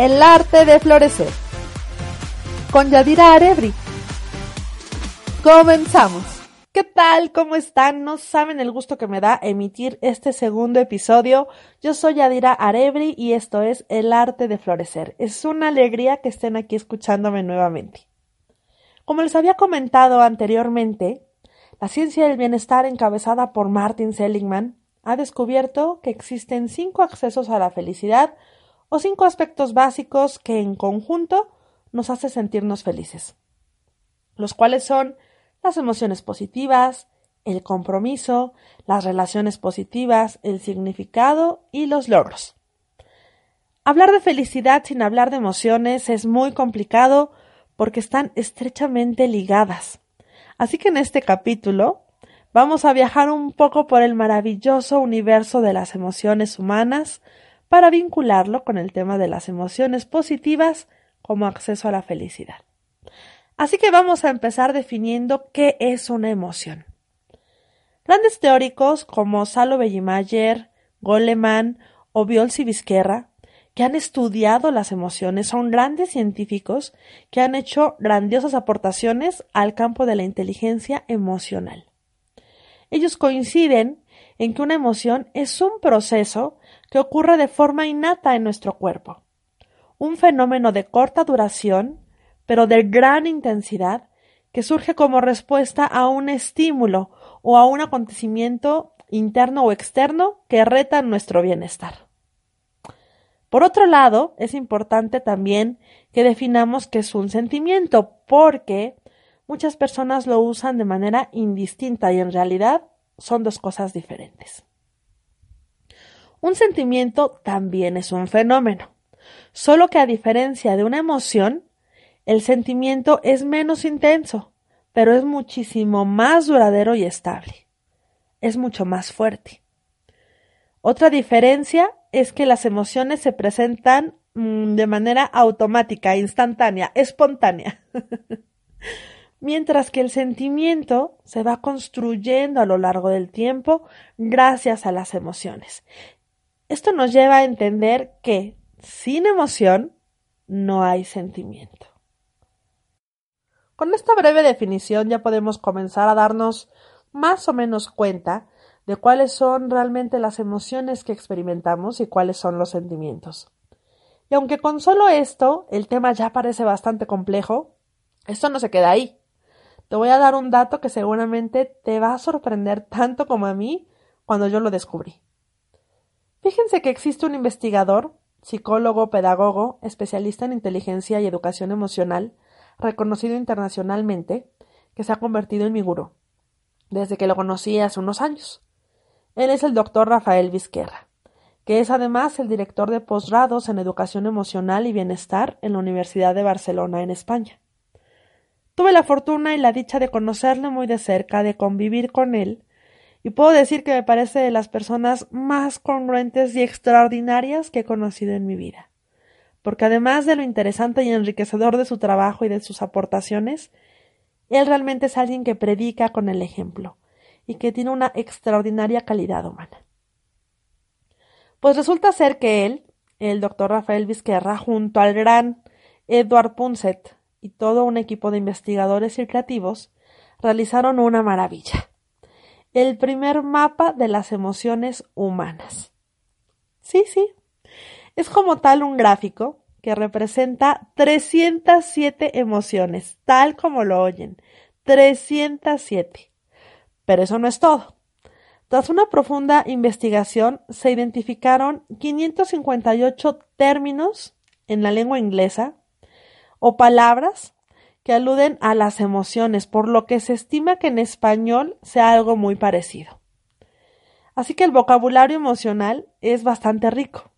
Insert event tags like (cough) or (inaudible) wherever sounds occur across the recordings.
El arte de florecer. Con Yadira Arebri. Comenzamos. ¿Qué tal? ¿Cómo están? No saben el gusto que me da emitir este segundo episodio. Yo soy Yadira Arebri y esto es El arte de florecer. Es una alegría que estén aquí escuchándome nuevamente. Como les había comentado anteriormente, la ciencia del bienestar encabezada por Martin Seligman ha descubierto que existen cinco accesos a la felicidad o cinco aspectos básicos que en conjunto nos hace sentirnos felices, los cuales son las emociones positivas, el compromiso, las relaciones positivas, el significado y los logros. Hablar de felicidad sin hablar de emociones es muy complicado porque están estrechamente ligadas. Así que en este capítulo vamos a viajar un poco por el maravilloso universo de las emociones humanas para vincularlo con el tema de las emociones positivas como acceso a la felicidad. Así que vamos a empezar definiendo qué es una emoción. Grandes teóricos como Salo Bellimayer, Goleman o Biolsi Vizquerra que han estudiado las emociones, son grandes científicos que han hecho grandiosas aportaciones al campo de la inteligencia emocional. Ellos coinciden en que una emoción es un proceso que ocurre de forma innata en nuestro cuerpo, un fenómeno de corta duración, pero de gran intensidad, que surge como respuesta a un estímulo o a un acontecimiento interno o externo que reta nuestro bienestar. Por otro lado, es importante también que definamos qué es un sentimiento, porque muchas personas lo usan de manera indistinta y en realidad son dos cosas diferentes. Un sentimiento también es un fenómeno, solo que a diferencia de una emoción, el sentimiento es menos intenso, pero es muchísimo más duradero y estable. Es mucho más fuerte. Otra diferencia es que las emociones se presentan mm, de manera automática, instantánea, espontánea. (laughs) Mientras que el sentimiento se va construyendo a lo largo del tiempo gracias a las emociones. Esto nos lleva a entender que sin emoción no hay sentimiento. Con esta breve definición ya podemos comenzar a darnos más o menos cuenta de cuáles son realmente las emociones que experimentamos y cuáles son los sentimientos. Y aunque con solo esto el tema ya parece bastante complejo, esto no se queda ahí. Te voy a dar un dato que seguramente te va a sorprender tanto como a mí cuando yo lo descubrí. Fíjense que existe un investigador, psicólogo, pedagogo, especialista en inteligencia y educación emocional, reconocido internacionalmente, que se ha convertido en mi gurú, desde que lo conocí hace unos años. Él es el doctor Rafael Vizquerra, que es además el director de posgrados en Educación Emocional y Bienestar en la Universidad de Barcelona, en España. Tuve la fortuna y la dicha de conocerle muy de cerca, de convivir con él, y puedo decir que me parece de las personas más congruentes y extraordinarias que he conocido en mi vida. Porque además de lo interesante y enriquecedor de su trabajo y de sus aportaciones, él realmente es alguien que predica con el ejemplo, y que tiene una extraordinaria calidad humana. Pues resulta ser que él, el doctor Rafael Vizquerra, junto al gran Edward Punset y todo un equipo de investigadores y creativos, realizaron una maravilla. El primer mapa de las emociones humanas. Sí, sí. Es como tal un gráfico que representa 307 emociones, tal como lo oyen. 307. Pero eso no es todo. Tras una profunda investigación, se identificaron 558 términos en la lengua inglesa o palabras que aluden a las emociones, por lo que se estima que en español sea algo muy parecido. Así que el vocabulario emocional es bastante rico.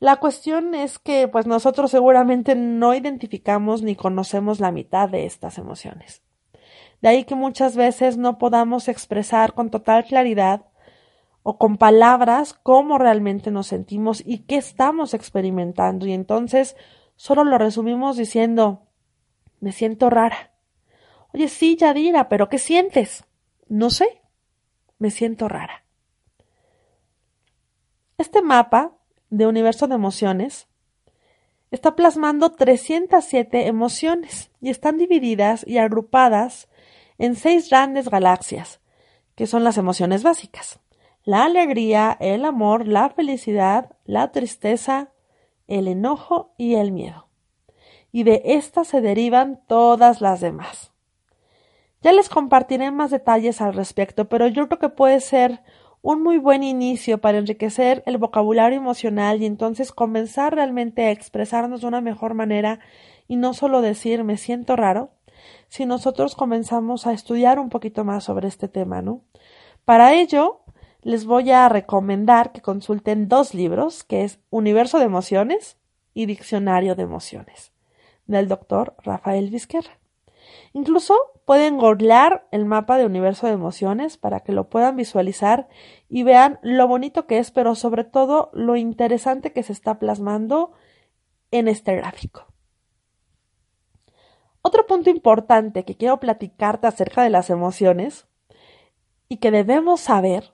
La cuestión es que pues nosotros seguramente no identificamos ni conocemos la mitad de estas emociones. De ahí que muchas veces no podamos expresar con total claridad o con palabras cómo realmente nos sentimos y qué estamos experimentando. Y entonces solo lo resumimos diciendo me siento rara. Oye, sí, Yadira, pero ¿qué sientes? No sé. Me siento rara. Este mapa de universo de emociones está plasmando 307 emociones y están divididas y agrupadas en seis grandes galaxias, que son las emociones básicas. La alegría, el amor, la felicidad, la tristeza, el enojo y el miedo. Y de estas se derivan todas las demás. Ya les compartiré más detalles al respecto, pero yo creo que puede ser un muy buen inicio para enriquecer el vocabulario emocional y entonces comenzar realmente a expresarnos de una mejor manera y no solo decir me siento raro, si nosotros comenzamos a estudiar un poquito más sobre este tema, ¿no? Para ello, les voy a recomendar que consulten dos libros, que es Universo de Emociones y Diccionario de Emociones, del doctor Rafael Vizquerra. Incluso pueden googlear el mapa de universo de emociones para que lo puedan visualizar y vean lo bonito que es, pero sobre todo lo interesante que se está plasmando en este gráfico. Otro punto importante que quiero platicarte acerca de las emociones y que debemos saber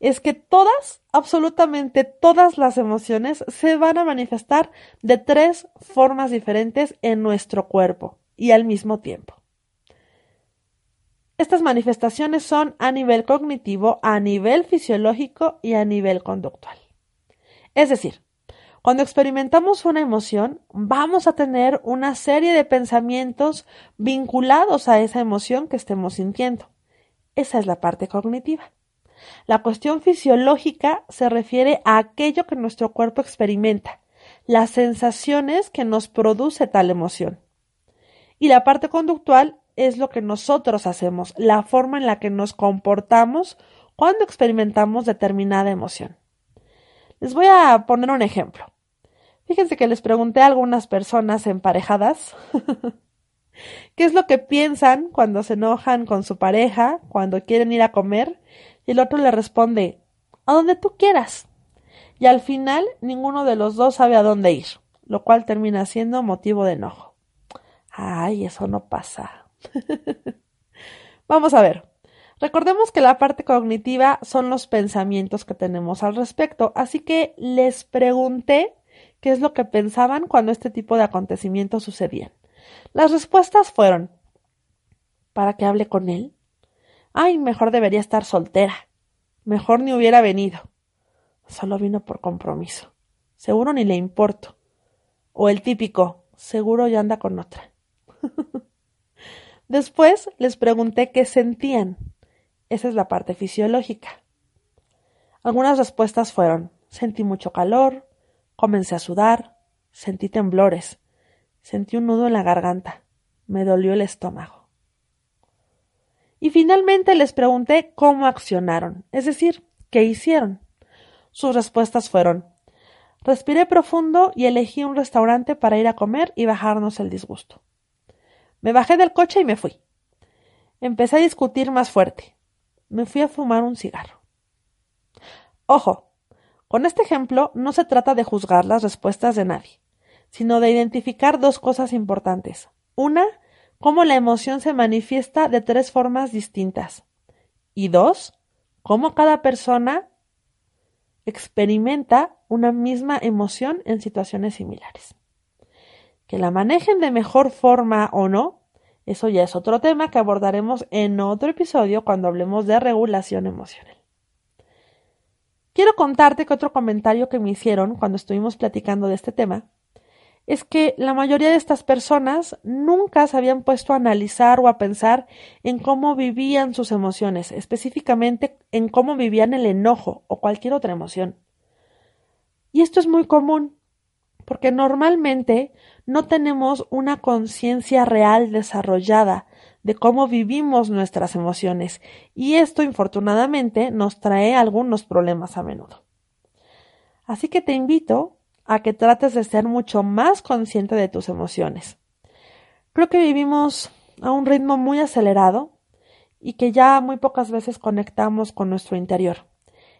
es que todas, absolutamente todas las emociones se van a manifestar de tres formas diferentes en nuestro cuerpo y al mismo tiempo. Estas manifestaciones son a nivel cognitivo, a nivel fisiológico y a nivel conductual. Es decir, cuando experimentamos una emoción, vamos a tener una serie de pensamientos vinculados a esa emoción que estemos sintiendo. Esa es la parte cognitiva. La cuestión fisiológica se refiere a aquello que nuestro cuerpo experimenta, las sensaciones que nos produce tal emoción. Y la parte conductual es lo que nosotros hacemos, la forma en la que nos comportamos cuando experimentamos determinada emoción. Les voy a poner un ejemplo. Fíjense que les pregunté a algunas personas emparejadas (laughs) qué es lo que piensan cuando se enojan con su pareja, cuando quieren ir a comer, y el otro le responde a donde tú quieras. Y al final ninguno de los dos sabe a dónde ir, lo cual termina siendo motivo de enojo. Ay, eso no pasa. (laughs) Vamos a ver. Recordemos que la parte cognitiva son los pensamientos que tenemos al respecto, así que les pregunté qué es lo que pensaban cuando este tipo de acontecimientos sucedían. Las respuestas fueron ¿Para que hable con él? Ay, mejor debería estar soltera. Mejor ni hubiera venido. Solo vino por compromiso. Seguro ni le importo. O el típico, seguro ya anda con otra. (laughs) Después les pregunté qué sentían. Esa es la parte fisiológica. Algunas respuestas fueron sentí mucho calor, comencé a sudar, sentí temblores, sentí un nudo en la garganta, me dolió el estómago. Y finalmente les pregunté cómo accionaron, es decir, qué hicieron. Sus respuestas fueron respiré profundo y elegí un restaurante para ir a comer y bajarnos el disgusto. Me bajé del coche y me fui. Empecé a discutir más fuerte. Me fui a fumar un cigarro. Ojo, con este ejemplo no se trata de juzgar las respuestas de nadie, sino de identificar dos cosas importantes. Una, cómo la emoción se manifiesta de tres formas distintas. Y dos, cómo cada persona experimenta una misma emoción en situaciones similares. Que la manejen de mejor forma o no, eso ya es otro tema que abordaremos en otro episodio cuando hablemos de regulación emocional. Quiero contarte que otro comentario que me hicieron cuando estuvimos platicando de este tema es que la mayoría de estas personas nunca se habían puesto a analizar o a pensar en cómo vivían sus emociones, específicamente en cómo vivían el enojo o cualquier otra emoción. Y esto es muy común, porque normalmente no tenemos una conciencia real desarrollada de cómo vivimos nuestras emociones, y esto infortunadamente nos trae algunos problemas a menudo. Así que te invito a que trates de ser mucho más consciente de tus emociones. Creo que vivimos a un ritmo muy acelerado y que ya muy pocas veces conectamos con nuestro interior.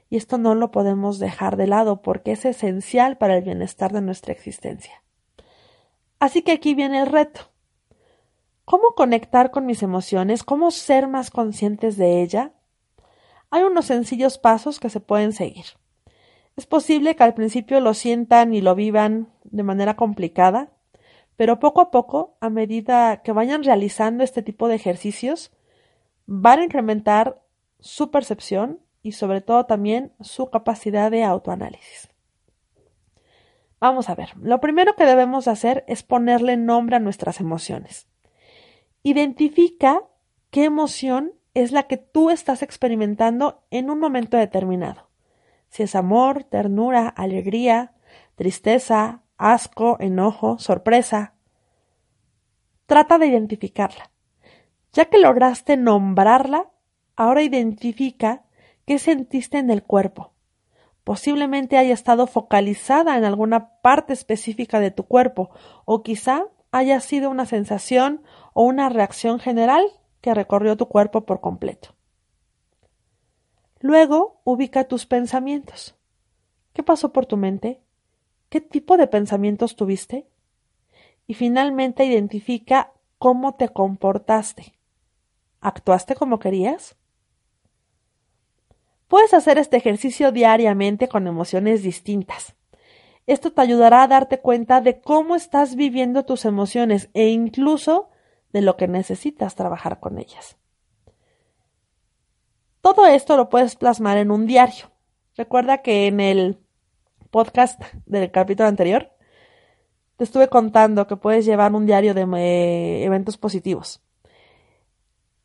Y esto no lo podemos dejar de lado porque es esencial para el bienestar de nuestra existencia. Así que aquí viene el reto. ¿Cómo conectar con mis emociones? ¿Cómo ser más conscientes de ella? Hay unos sencillos pasos que se pueden seguir. Es posible que al principio lo sientan y lo vivan de manera complicada, pero poco a poco, a medida que vayan realizando este tipo de ejercicios, van a incrementar su percepción y sobre todo también su capacidad de autoanálisis. Vamos a ver, lo primero que debemos hacer es ponerle nombre a nuestras emociones. Identifica qué emoción es la que tú estás experimentando en un momento determinado. Si es amor, ternura, alegría, tristeza, asco, enojo, sorpresa. Trata de identificarla. Ya que lograste nombrarla, ahora identifica qué sentiste en el cuerpo. Posiblemente haya estado focalizada en alguna parte específica de tu cuerpo, o quizá haya sido una sensación o una reacción general que recorrió tu cuerpo por completo. Luego ubica tus pensamientos. ¿Qué pasó por tu mente? ¿Qué tipo de pensamientos tuviste? Y finalmente identifica cómo te comportaste. ¿Actuaste como querías? Puedes hacer este ejercicio diariamente con emociones distintas. Esto te ayudará a darte cuenta de cómo estás viviendo tus emociones e incluso de lo que necesitas trabajar con ellas. Todo esto lo puedes plasmar en un diario. Recuerda que en el podcast del capítulo anterior te estuve contando que puedes llevar un diario de eh, eventos positivos.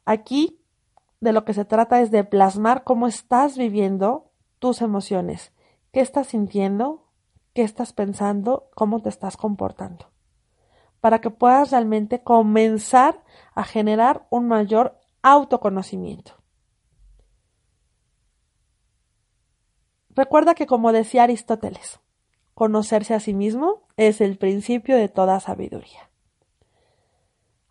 Aquí de lo que se trata es de plasmar cómo estás viviendo tus emociones, qué estás sintiendo, qué estás pensando, cómo te estás comportando, para que puedas realmente comenzar a generar un mayor autoconocimiento. Recuerda que como decía Aristóteles, conocerse a sí mismo es el principio de toda sabiduría.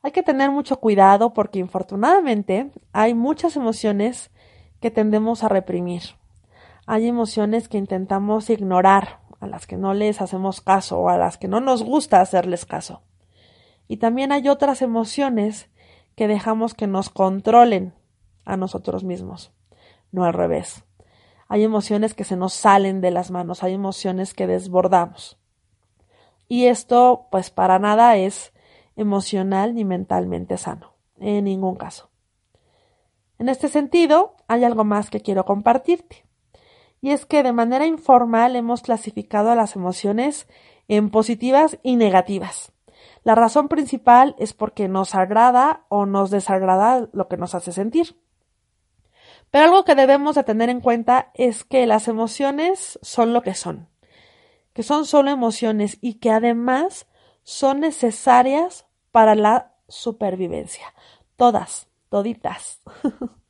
Hay que tener mucho cuidado porque infortunadamente hay muchas emociones que tendemos a reprimir. Hay emociones que intentamos ignorar, a las que no les hacemos caso o a las que no nos gusta hacerles caso. Y también hay otras emociones que dejamos que nos controlen a nosotros mismos, no al revés. Hay emociones que se nos salen de las manos, hay emociones que desbordamos. Y esto, pues para nada es emocional ni mentalmente sano, en ningún caso. En este sentido, hay algo más que quiero compartirte, y es que de manera informal hemos clasificado a las emociones en positivas y negativas. La razón principal es porque nos agrada o nos desagrada lo que nos hace sentir. Pero algo que debemos de tener en cuenta es que las emociones son lo que son, que son solo emociones y que además son necesarias para la supervivencia. Todas, toditas. (laughs)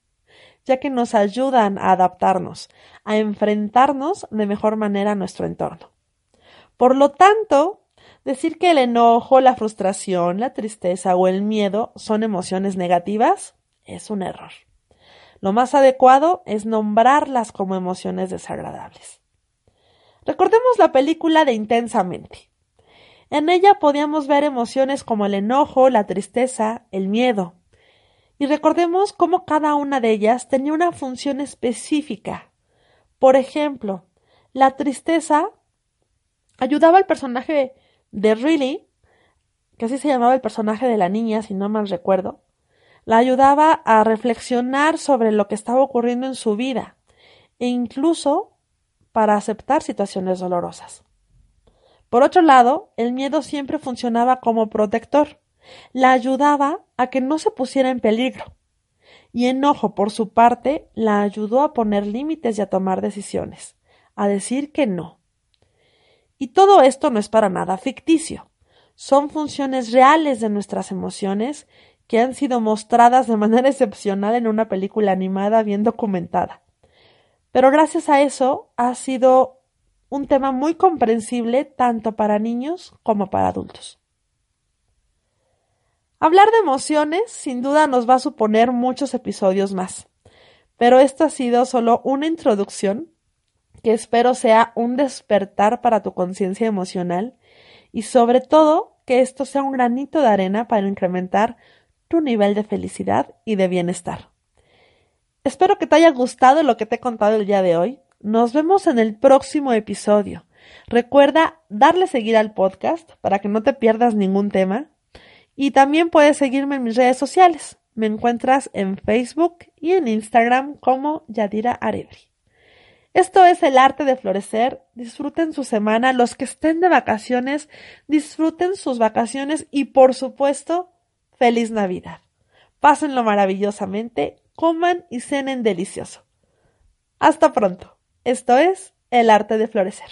ya que nos ayudan a adaptarnos, a enfrentarnos de mejor manera a nuestro entorno. Por lo tanto, decir que el enojo, la frustración, la tristeza o el miedo son emociones negativas es un error. Lo más adecuado es nombrarlas como emociones desagradables. Recordemos la película de Intensamente. En ella podíamos ver emociones como el enojo, la tristeza, el miedo. Y recordemos cómo cada una de ellas tenía una función específica. Por ejemplo, la tristeza ayudaba al personaje de Riley, que así se llamaba el personaje de la niña, si no mal recuerdo, la ayudaba a reflexionar sobre lo que estaba ocurriendo en su vida e incluso para aceptar situaciones dolorosas. Por otro lado, el miedo siempre funcionaba como protector. La ayudaba a que no se pusiera en peligro. Y enojo, por su parte, la ayudó a poner límites y a tomar decisiones, a decir que no. Y todo esto no es para nada ficticio. Son funciones reales de nuestras emociones que han sido mostradas de manera (laughs) excepcional en una película animada bien documentada. Pero gracias a eso ha sido un tema muy comprensible tanto para niños como para adultos. Hablar de emociones sin duda nos va a suponer muchos episodios más, pero esto ha sido solo una introducción que espero sea un despertar para tu conciencia emocional y sobre todo que esto sea un granito de arena para incrementar tu nivel de felicidad y de bienestar. Espero que te haya gustado lo que te he contado el día de hoy Nos vemos en el próximo episodio. Recuerda darle seguir al podcast para que no te pierdas ningún tema. Y también puedes seguirme en mis redes sociales. Me encuentras en Facebook y en Instagram como Yadira Arebri. Esto es el arte de florecer. Disfruten su semana. Los que estén de vacaciones, disfruten sus vacaciones y por supuesto, feliz Navidad. Pásenlo maravillosamente, coman y cenen delicioso. Hasta pronto. Esto es El arte de florecer.